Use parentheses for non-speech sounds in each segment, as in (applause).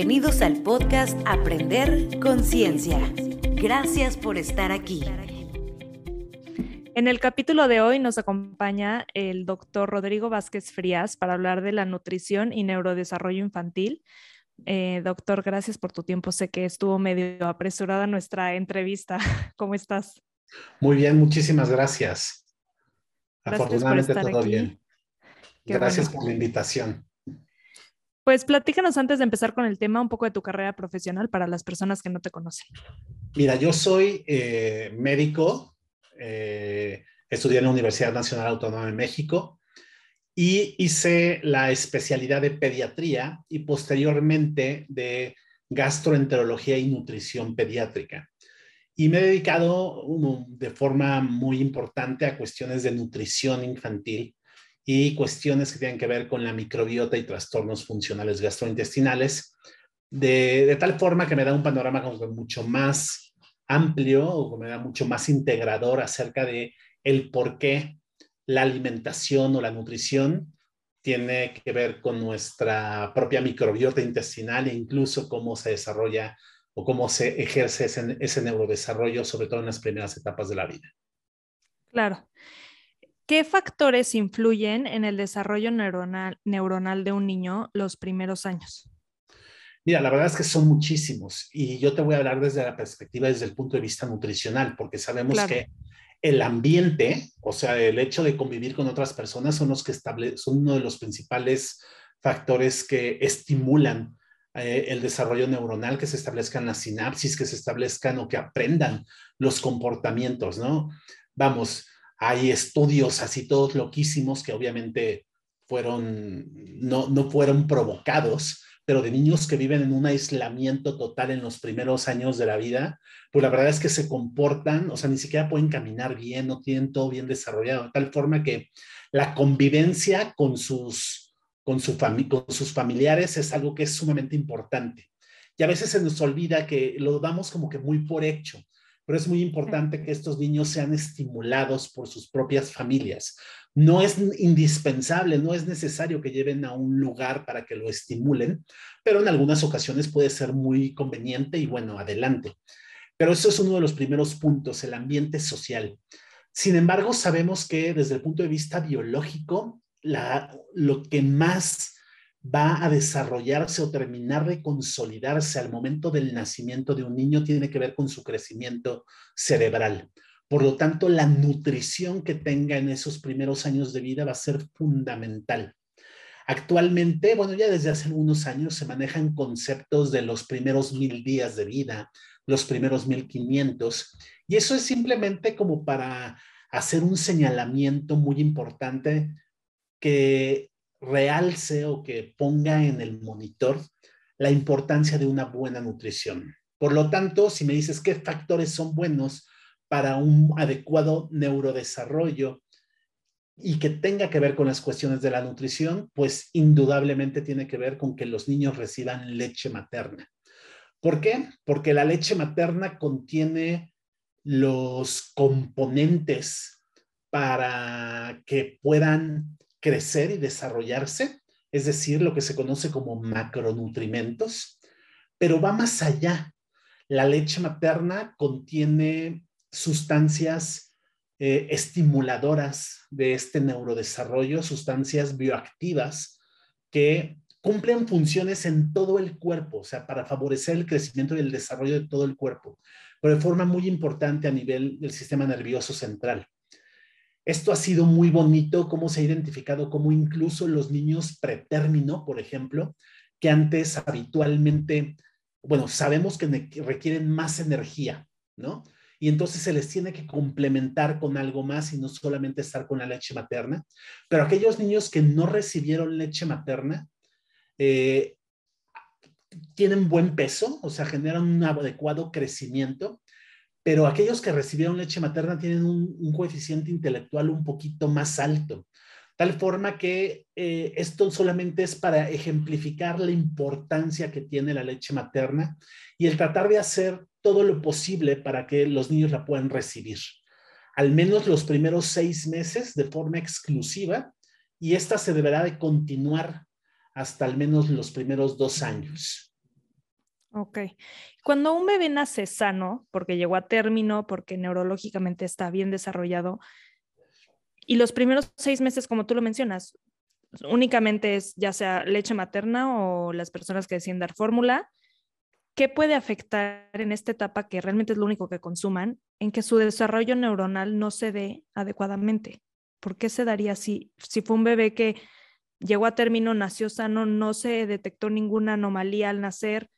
Bienvenidos al podcast Aprender Conciencia. Gracias por estar aquí. En el capítulo de hoy nos acompaña el doctor Rodrigo Vázquez Frías para hablar de la nutrición y neurodesarrollo infantil. Eh, doctor, gracias por tu tiempo. Sé que estuvo medio apresurada nuestra entrevista. (laughs) ¿Cómo estás? Muy bien, muchísimas gracias. Afortunadamente todo bien. gracias por la invitación. Pues platícanos antes de empezar con el tema un poco de tu carrera profesional para las personas que no te conocen. Mira, yo soy eh, médico, eh, estudié en la Universidad Nacional Autónoma de México y hice la especialidad de pediatría y posteriormente de gastroenterología y nutrición pediátrica. Y me he dedicado de forma muy importante a cuestiones de nutrición infantil y cuestiones que tienen que ver con la microbiota y trastornos funcionales gastrointestinales, de, tal forma que me da un panorama como mucho más amplio o me da mucho más integrador acerca de el por qué la alimentación o la nutrición tiene que ver con nuestra propia microbiota intestinal e incluso cómo se desarrolla o cómo se ejerce ese neurodesarrollo, sobre todo en las primeras etapas de la vida. Claro. ¿Qué factores influyen en el desarrollo neuronal, neuronal de un niño los primeros años? Mira, la verdad es que son muchísimos y yo te voy a hablar desde la perspectiva, desde el punto de vista nutricional, porque sabemos que el ambiente, o sea, el hecho de convivir con otras personas son los que son uno de los principales factores que estimulan eh, el desarrollo neuronal, que se establezcan las sinapsis, que se establezcan o que aprendan los comportamientos, ¿no? Vamos, hay estudios así todos loquísimos que obviamente fueron, no, no fueron provocados, pero de niños que viven en un aislamiento total en los primeros años de la vida, pues la verdad es que se comportan, o sea, ni siquiera pueden caminar bien, no tienen todo bien desarrollado, de tal forma que la convivencia con sus, con, su con sus familiares es algo que es sumamente importante. Y a veces se nos olvida que lo damos como que muy por hecho pero es muy importante que estos niños sean estimulados por sus propias familias. No es indispensable, no es necesario que lleven a un lugar para que lo estimulen, pero en algunas ocasiones puede ser muy conveniente y bueno, adelante. Pero eso es uno de los primeros puntos, el ambiente social. Sin embargo, sabemos que desde el punto de vista biológico, lo que más va a desarrollarse o terminar de consolidarse al momento del nacimiento de un niño tiene que ver con su crecimiento cerebral. Por lo tanto, la nutrición que tenga en esos primeros años de vida va a ser fundamental. Actualmente, bueno, ya desde hace algunos años se manejan conceptos de los primeros mil días de vida, los primeros mil quinientos, y eso es simplemente como para hacer un señalamiento muy importante que realce o que ponga en el monitor la importancia de una buena nutrición. Por lo tanto, si me dices qué factores son buenos para un adecuado neurodesarrollo y que tenga que ver con las cuestiones de la nutrición, pues indudablemente tiene que ver con que los niños reciban leche materna. ¿Por qué? Porque la leche materna contiene los componentes para que puedan crecer y desarrollarse, es decir, lo que se conoce como macronutrimentos, pero va más allá. La leche materna contiene sustancias eh, estimuladoras de este neurodesarrollo, sustancias bioactivas que cumplen funciones en todo el cuerpo, o sea, para favorecer el crecimiento y el desarrollo de todo el cuerpo, pero de forma muy importante a nivel del sistema nervioso central. Esto ha sido muy bonito, cómo se ha identificado como incluso los niños pretérmino, por ejemplo, que antes habitualmente, bueno, sabemos que requieren más energía, ¿no? Y entonces se les tiene que complementar con algo más y no solamente estar con la leche materna. Pero aquellos niños que no recibieron leche materna, eh, tienen buen peso, o sea, generan un adecuado crecimiento pero aquellos que recibieron leche materna tienen un, coeficiente intelectual un poquito más alto. Tal forma que eh, esto solamente es para ejemplificar la importancia que tiene la leche materna y el tratar de hacer todo lo posible para que los niños la puedan recibir. Al menos los primeros seis meses de forma exclusiva y esta se deberá de continuar hasta al menos los primeros dos años. Ok. Cuando un bebé nace sano, porque llegó a término, porque neurológicamente está bien desarrollado, y los primeros seis meses, como tú lo mencionas, únicamente es ya sea leche materna o las personas que deciden dar fórmula, ¿qué puede afectar en esta etapa que realmente es lo único que consuman, en que su desarrollo neuronal no se dé adecuadamente? ¿Por qué se daría así? Si fue un bebé que llegó a término, nació sano, no se detectó ninguna anomalía al nacer,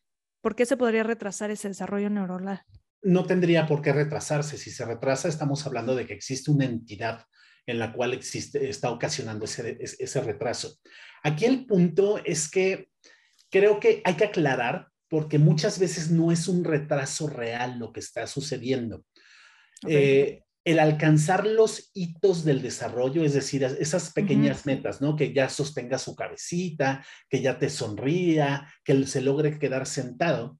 ¿por qué se podría retrasar ese desarrollo neuronal? No tendría por qué retrasarse. Si se retrasa, estamos hablando de que existe una entidad en la cual existe, está ocasionando ese, ese retraso. Aquí el punto es que creo que hay que aclarar porque muchas veces no es un retraso real lo que está sucediendo. Eh, el alcanzar los hitos del desarrollo, es decir, esas pequeñas metas, ¿no? Que ya sostenga su cabecita, que ya te sonría, que se logre quedar sentado,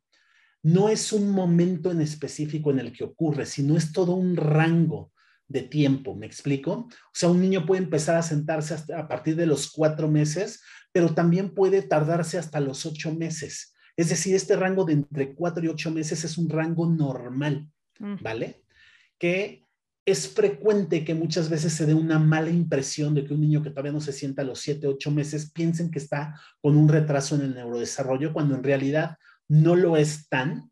no es un momento en específico en el que ocurre, sino es todo un rango de tiempo, ¿me explico? O sea, un niño puede empezar a sentarse a partir de los cuatro meses, pero también puede tardarse hasta los ocho meses. Es decir, este rango de entre cuatro y ocho meses es un rango normal. ¿vale? Que es frecuente que muchas veces se dé una mala impresión de que un niño que todavía no se sienta a los siete, ocho meses piensen que está con un retraso en el neurodesarrollo, cuando en realidad no lo es tan,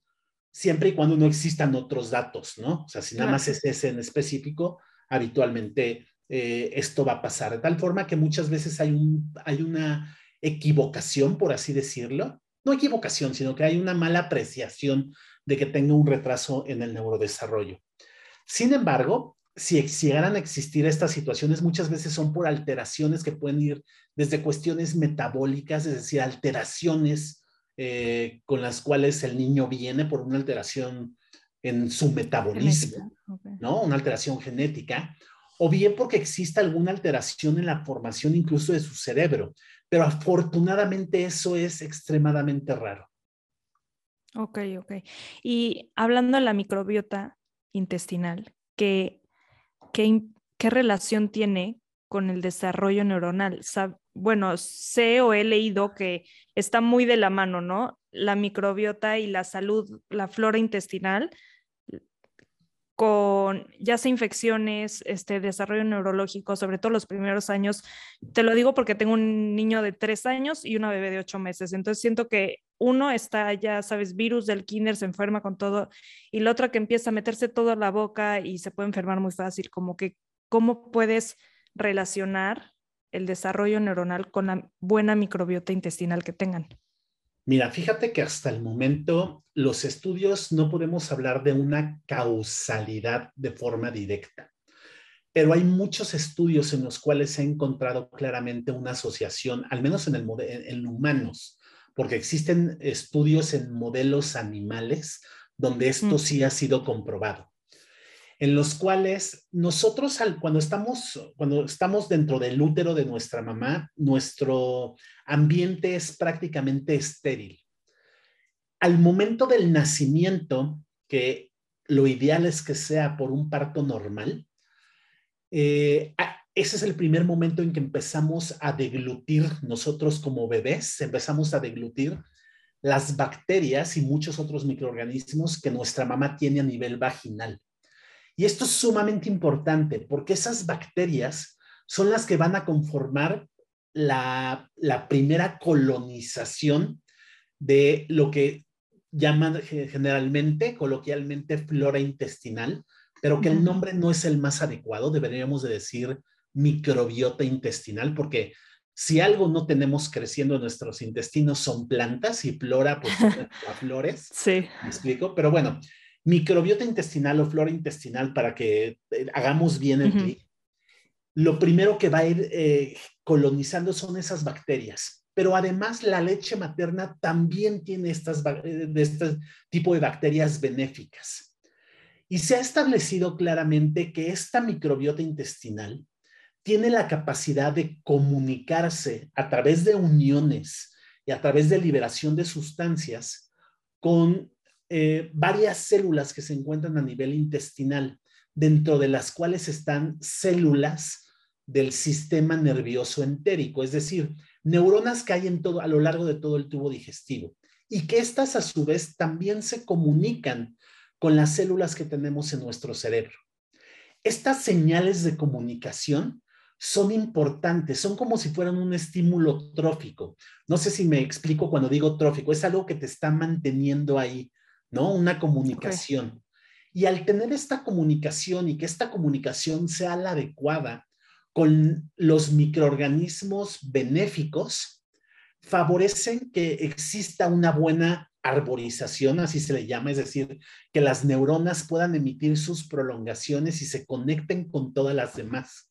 siempre y cuando no existan otros datos, ¿no? O sea, si nada más es ese en específico, habitualmente eh, esto va a pasar. De tal forma que muchas veces hay, un, hay una equivocación, por así decirlo. No equivocación, sino que hay una mala apreciación de que tenga un retraso en el neurodesarrollo. Sin embargo, si llegaran a existir estas situaciones, muchas veces son por alteraciones que pueden ir desde cuestiones metabólicas, es decir, alteraciones eh, con las cuales el niño viene por una alteración en su metabolismo, ¿no? Una alteración genética, o bien porque existe alguna alteración en la formación incluso de su cerebro, pero afortunadamente eso es extremadamente raro. Ok, ok. Y hablando de la microbiota intestinal, ¿qué, qué, qué relación tiene con el desarrollo neuronal? bueno, sé o he leído que está muy de la mano, ¿no? La microbiota y la salud, la flora intestinal, con ya sea infecciones, este desarrollo neurológico, sobre todo los primeros años. Te lo digo porque tengo un niño de tres años y una bebé de ocho meses. Entonces siento que uno está ya, sabes, virus del kinder, se enferma con todo, y la otra que empieza a meterse todo a la boca y se puede enfermar muy fácil, como que, ¿cómo puedes relacionar el desarrollo neuronal con la buena microbiota intestinal que tengan? Mira, fíjate que hasta el momento los estudios no podemos hablar de una causalidad de forma directa, pero hay muchos estudios en los cuales se ha encontrado claramente una asociación, al menos en, el, en humanos, porque existen estudios en modelos animales donde esto mm. sí ha sido comprobado en los cuales nosotros cuando estamos cuando estamos dentro del útero de nuestra mamá, nuestro ambiente es prácticamente estéril. Al momento del nacimiento, que lo ideal es que sea por un parto normal, eh, ese es el primer momento en que empezamos a deglutir nosotros como bebés, empezamos a deglutir las bacterias y muchos otros microorganismos que nuestra mamá tiene a nivel vaginal. Y esto es sumamente importante porque esas bacterias son las que van a conformar la, primera colonización de lo que llaman generalmente, coloquialmente, flora intestinal, pero que el nombre no es el más adecuado, deberíamos de decir microbiota intestinal, porque si algo no tenemos creciendo en nuestros intestinos son plantas y flora, pues (laughs) son flores. Sí. ¿Me explico? Pero bueno, microbiota intestinal o flora intestinal para que eh, hagamos bien el clic, lo primero que va a ir eh, colonizando son esas bacterias. Pero además la leche materna también tiene estas, eh, de este tipo de bacterias benéficas. Y se ha establecido claramente que esta microbiota intestinal tiene la capacidad de comunicarse a través de uniones y a través de liberación de sustancias con eh, varias células que se encuentran a nivel intestinal, dentro de las cuales están células del sistema nervioso entérico, es decir, neuronas que hay en todo, a lo largo de todo el tubo digestivo. y que estas a su vez también se comunican con las células que tenemos en nuestro cerebro. Estas señales de comunicación son importantes, son como si fueran un estímulo trófico. No sé si me explico cuando digo trófico, es algo que te está manteniendo ahí, ¿no? Una comunicación. Y al tener esta comunicación y que esta comunicación sea la adecuada con los microorganismos benéficos, favorecen que exista una buena arborización, así se le llama, es decir, que las neuronas puedan emitir sus prolongaciones y se conecten con todas las demás.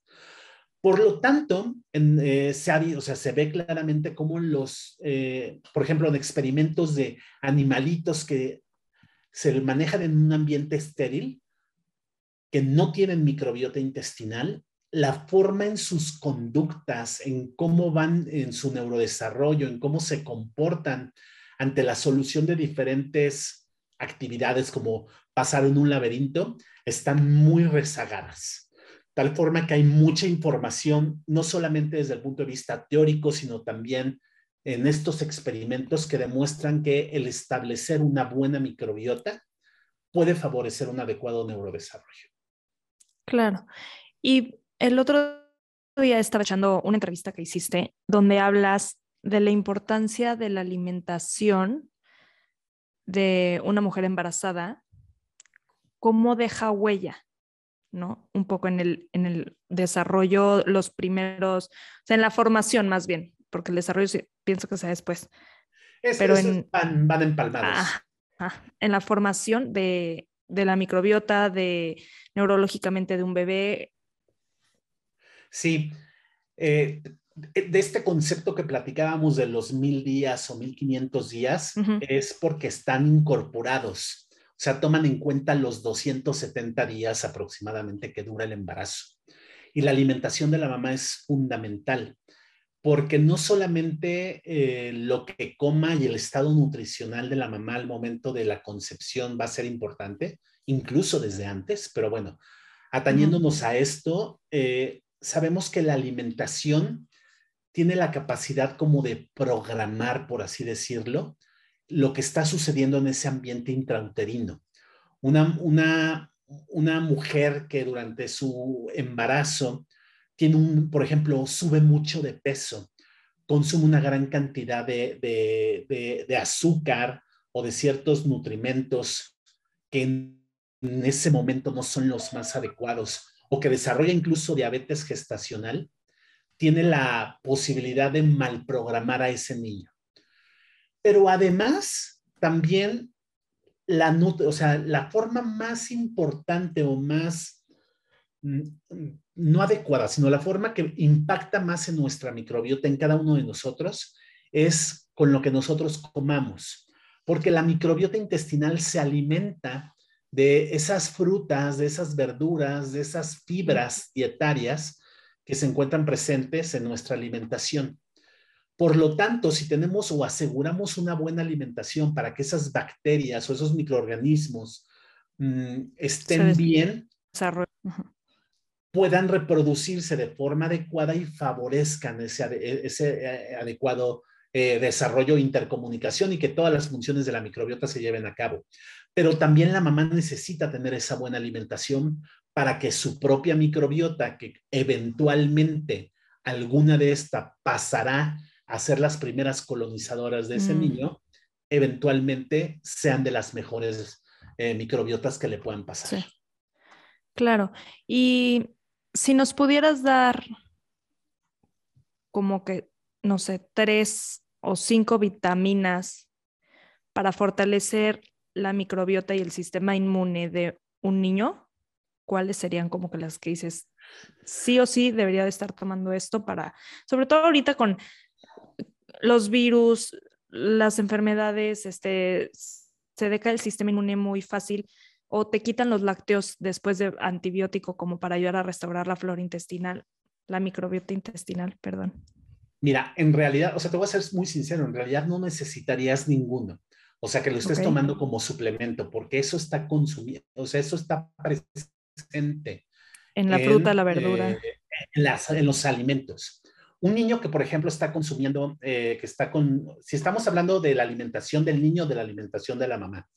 Por lo tanto, eh, se, ve claramente cómo los, eh, por ejemplo, en experimentos de animalitos que se manejan en un ambiente estéril, que no tienen microbiota intestinal, la forma en sus conductas, en cómo van en su neurodesarrollo, en cómo se comportan ante la solución de diferentes actividades como pasar en un laberinto, están muy rezagadas tal forma que hay mucha información, no solamente desde el punto de vista teórico, sino también en estos experimentos que demuestran que el establecer una buena microbiota puede favorecer un adecuado neurodesarrollo. Claro. Y el otro día estaba echando una entrevista que hiciste donde hablas de la importancia de la alimentación de una mujer embarazada, cómo deja huella ¿no? Un poco en el, en el desarrollo, los primeros, o sea, en la formación más bien, porque el desarrollo pienso que sea después. pero en, van, van empalmados. en la formación de, de la microbiota, de neurológicamente de un bebé. Sí, eh, de este concepto que platicábamos de los mil días o mil quinientos días, es porque están incorporados o sea, toman en cuenta los 270 días aproximadamente que dura el embarazo. Y la alimentación de la mamá es fundamental, porque no solamente eh, lo que coma y el estado nutricional de la mamá al momento de la concepción va a ser importante, incluso desde antes, pero bueno, atañéndonos a esto, eh, sabemos que la alimentación tiene la capacidad como de programar, por así decirlo, lo que está sucediendo en ese ambiente intrauterino. Una, una, una mujer que durante su embarazo tiene un, por ejemplo, sube mucho de peso, consume una gran cantidad de, de, azúcar o de ciertos nutrimentos que en ese momento no son los más adecuados o que desarrolla incluso diabetes gestacional, tiene la posibilidad de malprogramar a ese niño. Pero además, también la, o sea, la forma más importante o más mm, no adecuada, sino la forma que impacta más en nuestra microbiota, en cada uno de nosotros, es con lo que nosotros comamos. Porque la microbiota intestinal se alimenta de esas frutas, de esas verduras, de esas fibras dietarias que se encuentran presentes en nuestra alimentación. Por lo tanto, si tenemos o aseguramos una buena alimentación para que esas bacterias o esos microorganismos mm, estén bien, puedan reproducirse de forma adecuada y favorezcan ese, e, eh, adecuado eh, desarrollo e intercomunicación y que todas las funciones de la microbiota se lleven a cabo. Pero también la mamá necesita tener esa buena alimentación para que su propia microbiota, que eventualmente alguna de esta pasará a ser las primeras colonizadoras de ese mm. niño, eventualmente sean de las mejores eh, microbiotas que le puedan pasar. Claro. Y si nos pudieras dar como que, no sé, tres o cinco vitaminas para fortalecer la microbiota y el sistema inmune de un niño, ¿cuáles serían como que las que dices, sí o sí debería de estar tomando esto para, sobre todo ahorita con los virus, las enfermedades, este, se deca el sistema inmune muy fácil o te quitan los lácteos después de antibiótico como para ayudar a restaurar la flora intestinal, la microbiota intestinal, perdón. Mira, en realidad, o sea, te voy a ser muy sincero, en realidad no necesitarías ninguno. O sea, que lo estés tomando como suplemento, porque eso está consumido, o sea, eso está presente. En la fruta, la verdura. Eh, en, en los alimentos. Un niño que, por ejemplo, está consumiendo, eh, que está con, si estamos hablando de la alimentación del niño, de la alimentación de la mamá.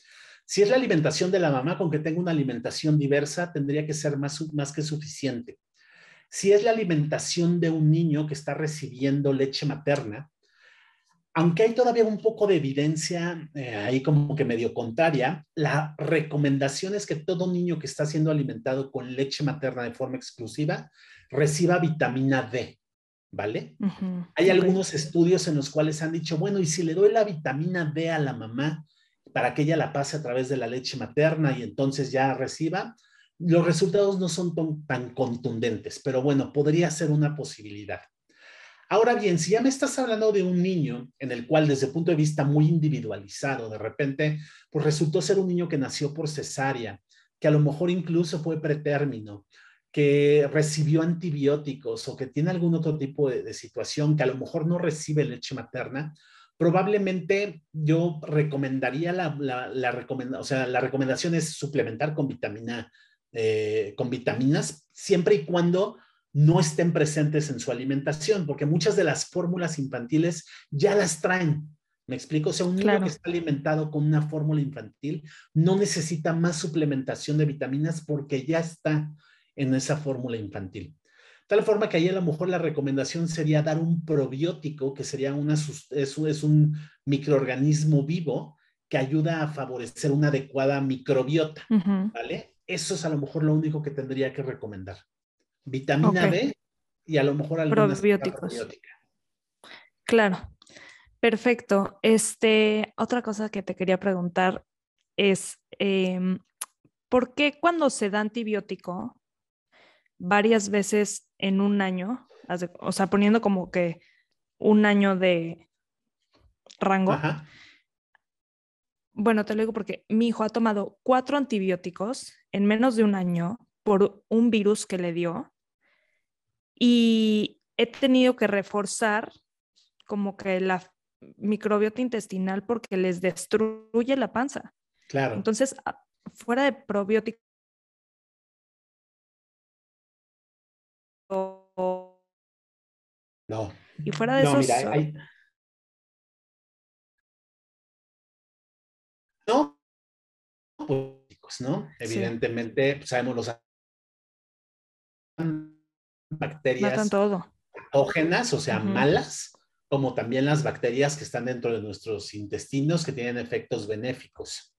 Si es la alimentación de la mamá, con que tenga una alimentación diversa, tendría que ser más, que suficiente. Si es la alimentación de un niño que está recibiendo leche materna, aunque hay todavía un poco de evidencia eh, ahí como que medio contraria, la recomendación es que todo niño que está siendo alimentado con leche materna de forma exclusiva reciba vitamina D, ¿vale? Hay algunos estudios en los cuales han dicho, bueno, y si le doy la vitamina D a la mamá para que ella la pase a través de la leche materna y entonces ya reciba, los resultados no son tan contundentes, pero bueno, podría ser una posibilidad. Ahora bien, si ya me estás hablando de un niño en el cual desde el punto de vista muy individualizado, de repente, pues resultó ser un niño que nació por cesárea, que a lo mejor incluso fue pretérmino, que recibió antibióticos o que tiene algún otro tipo de, situación, que a lo mejor no recibe leche materna, probablemente yo recomendaría la, la, o sea, la recomendación es suplementar con vitamina, eh, con vitaminas, siempre y cuando no estén presentes en su alimentación, porque muchas de las fórmulas infantiles ya las traen. ¿Me explico? O sea, un niño que está alimentado con una fórmula infantil no necesita más suplementación de vitaminas porque ya está en esa fórmula infantil. Tal forma que ahí a lo mejor la recomendación sería dar un probiótico, que sería una, es, es un microorganismo vivo que ayuda a favorecer una adecuada microbiota, ¿vale? Eso es a lo mejor lo único que tendría que recomendar vitamina B y a lo mejor alguna probióticos. Claro, perfecto. Este, otra cosa que te quería preguntar es, em, ¿por qué cuando se da antibiótico varias veces en un año, o sea, poniendo como que un año de rango? Bueno, te lo digo porque mi hijo ha tomado cuatro antibióticos en menos de un año por un virus que le dio y he tenido que reforzar como que la microbiota intestinal porque les destruye la panza. Claro. Entonces, fuera de probióticos. No. Y fuera de esos. No, ¿no? Evidentemente, sabemos los bacterias patógenas, o sea, malas, como también las bacterias que están dentro de nuestros intestinos que tienen efectos benéficos.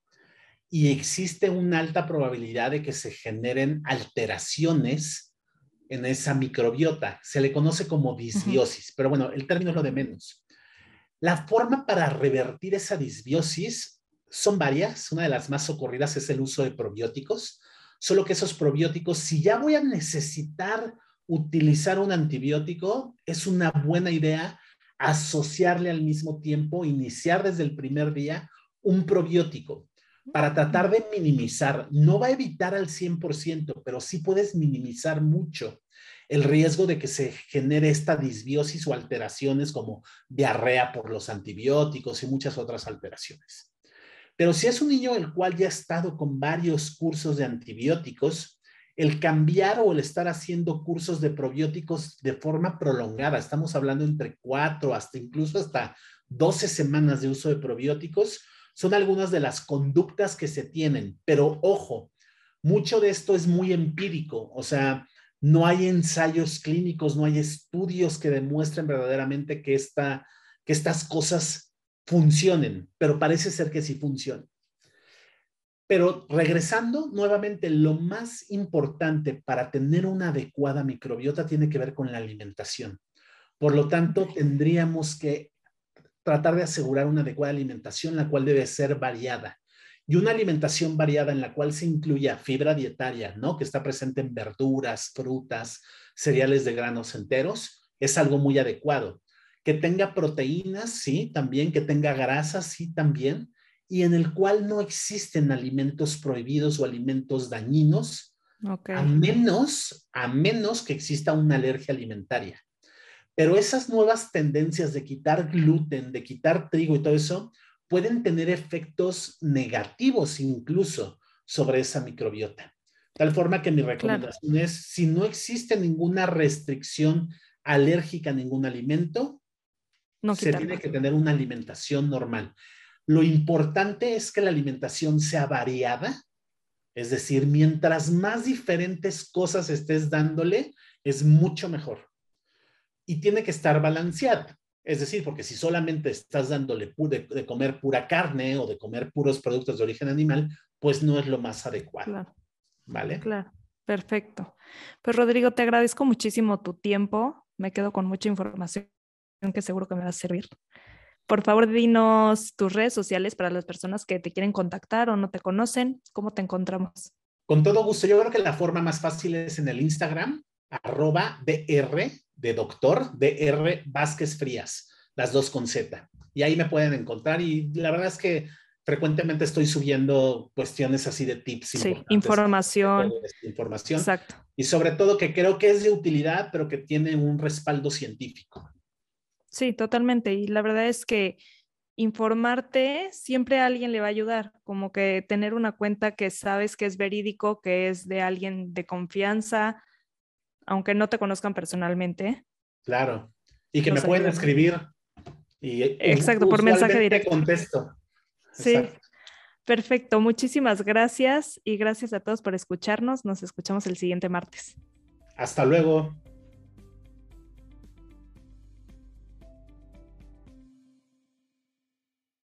Y existe una alta probabilidad de que se generen alteraciones en esa microbiota. Se le conoce como disbiosis, pero bueno, el término es lo de menos. La forma para revertir esa disbiosis son varias. Una de las más ocurridas es el uso de probióticos, solo que esos probióticos, si ya voy a necesitar utilizar un antibiótico, es una buena idea asociarle al mismo tiempo, iniciar desde el primer día un probiótico para tratar de minimizar, no va a evitar al 100%, pero sí puedes minimizar mucho el riesgo de que se genere esta disbiosis o alteraciones como diarrea por los antibióticos y muchas otras alteraciones. Pero si es un niño el cual ya ha estado con varios cursos de antibióticos, el cambiar o el estar haciendo cursos de probióticos de forma prolongada, estamos hablando entre cuatro hasta incluso hasta 12 semanas de uso de probióticos, son algunas de las conductas que se tienen. Pero ojo, mucho de esto es muy empírico, o sea, no hay ensayos clínicos, no hay estudios que demuestren verdaderamente que, esta, que estas cosas funcionen, pero parece ser que sí funcionan. Pero regresando nuevamente, lo más importante para tener una adecuada microbiota tiene que ver con la alimentación. Por lo tanto, tendríamos que tratar de asegurar una adecuada alimentación, la cual debe ser variada. Y una alimentación variada en la cual se incluya fibra dietaria, ¿no? Que está presente en verduras, frutas, cereales de granos enteros, es algo muy adecuado. Que tenga proteínas, sí, también. Que tenga grasas, sí, también y en el cual no existen alimentos prohibidos o alimentos dañinos, a menos, a menos que exista una alergia alimentaria. Pero esas nuevas tendencias de quitar gluten, de quitar trigo y todo eso, pueden tener efectos negativos incluso sobre esa microbiota. Tal forma que mi recomendación es, si no existe ninguna restricción alérgica a ningún alimento, no se tiene que tener una alimentación normal. Lo importante es que la alimentación sea variada, es decir, mientras más diferentes cosas estés dándole, es mucho mejor. Y tiene que estar balanceada. Es decir, porque si solamente estás dándole de, comer pura carne o de comer puros productos de origen animal, pues no es lo más adecuado. Claro. ¿Vale? Claro, perfecto. Pues Rodrigo, te agradezco muchísimo tu tiempo. Me quedo con mucha información que seguro que me va a servir. Por favor, dinos tus redes sociales para las personas que te quieren contactar o no te conocen. ¿Cómo te encontramos? Con todo gusto. Yo creo que la forma más fácil es en el Instagram, arroba DR de doctor, DR Vázquez Frías, las dos con Z. Y ahí me pueden encontrar y la verdad es que frecuentemente estoy subiendo cuestiones así de tips. Sí, información. Información. Exacto. Y sobre todo que creo que es de utilidad, pero que tiene un respaldo científico. Sí, totalmente. Y la verdad es que informarte siempre a alguien le va a ayudar, como que tener una cuenta que sabes que es verídico, que es de alguien de confianza, aunque no te conozcan personalmente. Claro. Y que me pueden escribir. Y Exacto, por mensaje directo. contesto. Sí. Perfecto, muchísimas gracias y gracias a todos por escucharnos. Nos escuchamos el siguiente martes. Hasta luego.